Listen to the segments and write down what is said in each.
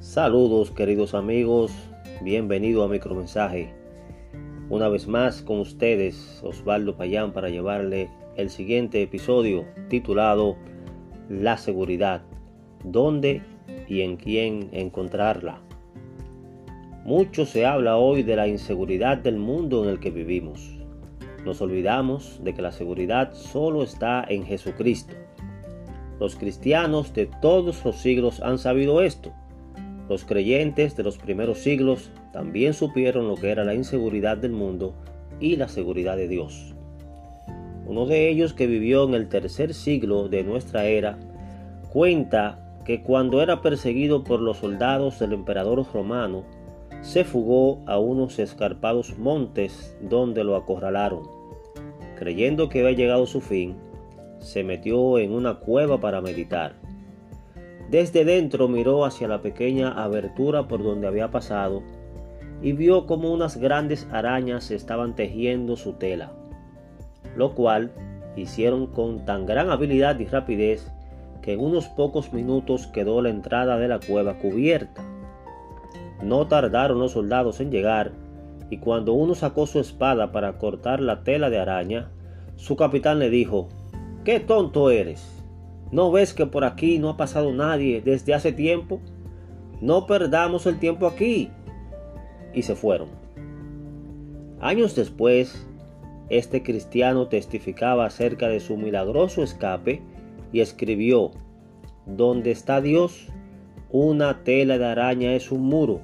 Saludos queridos amigos, bienvenido a Micromensaje. Una vez más con ustedes Osvaldo Payán para llevarle el siguiente episodio titulado La seguridad, dónde y en quién encontrarla. Mucho se habla hoy de la inseguridad del mundo en el que vivimos. Nos olvidamos de que la seguridad solo está en Jesucristo. Los cristianos de todos los siglos han sabido esto los creyentes de los primeros siglos también supieron lo que era la inseguridad del mundo y la seguridad de Dios. Uno de ellos que vivió en el tercer siglo de nuestra era cuenta que cuando era perseguido por los soldados del emperador romano, se fugó a unos escarpados montes donde lo acorralaron. Creyendo que había llegado su fin, se metió en una cueva para meditar. Desde dentro miró hacia la pequeña abertura por donde había pasado y vio como unas grandes arañas estaban tejiendo su tela, lo cual hicieron con tan gran habilidad y rapidez que en unos pocos minutos quedó la entrada de la cueva cubierta. No tardaron los soldados en llegar y cuando uno sacó su espada para cortar la tela de araña, su capitán le dijo, ¡Qué tonto eres! ¿No ves que por aquí no ha pasado nadie desde hace tiempo? No perdamos el tiempo aquí. Y se fueron. Años después, este cristiano testificaba acerca de su milagroso escape y escribió, Donde está Dios, una tela de araña es un muro,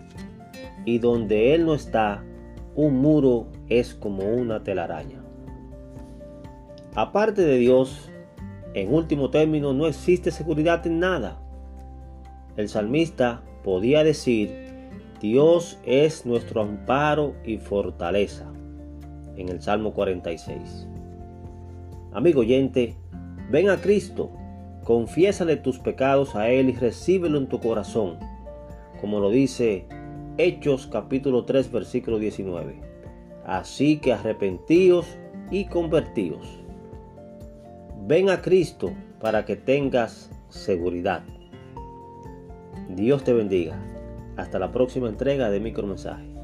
y donde Él no está, un muro es como una telaraña. Aparte de Dios, en último término, no existe seguridad en nada. El salmista podía decir, Dios es nuestro amparo y fortaleza, en el Salmo 46. Amigo oyente, ven a Cristo, confiésale tus pecados a Él y recíbelo en tu corazón, como lo dice Hechos capítulo 3 versículo 19. Así que arrepentíos y convertíos. Ven a Cristo para que tengas seguridad. Dios te bendiga. Hasta la próxima entrega de micromensaje.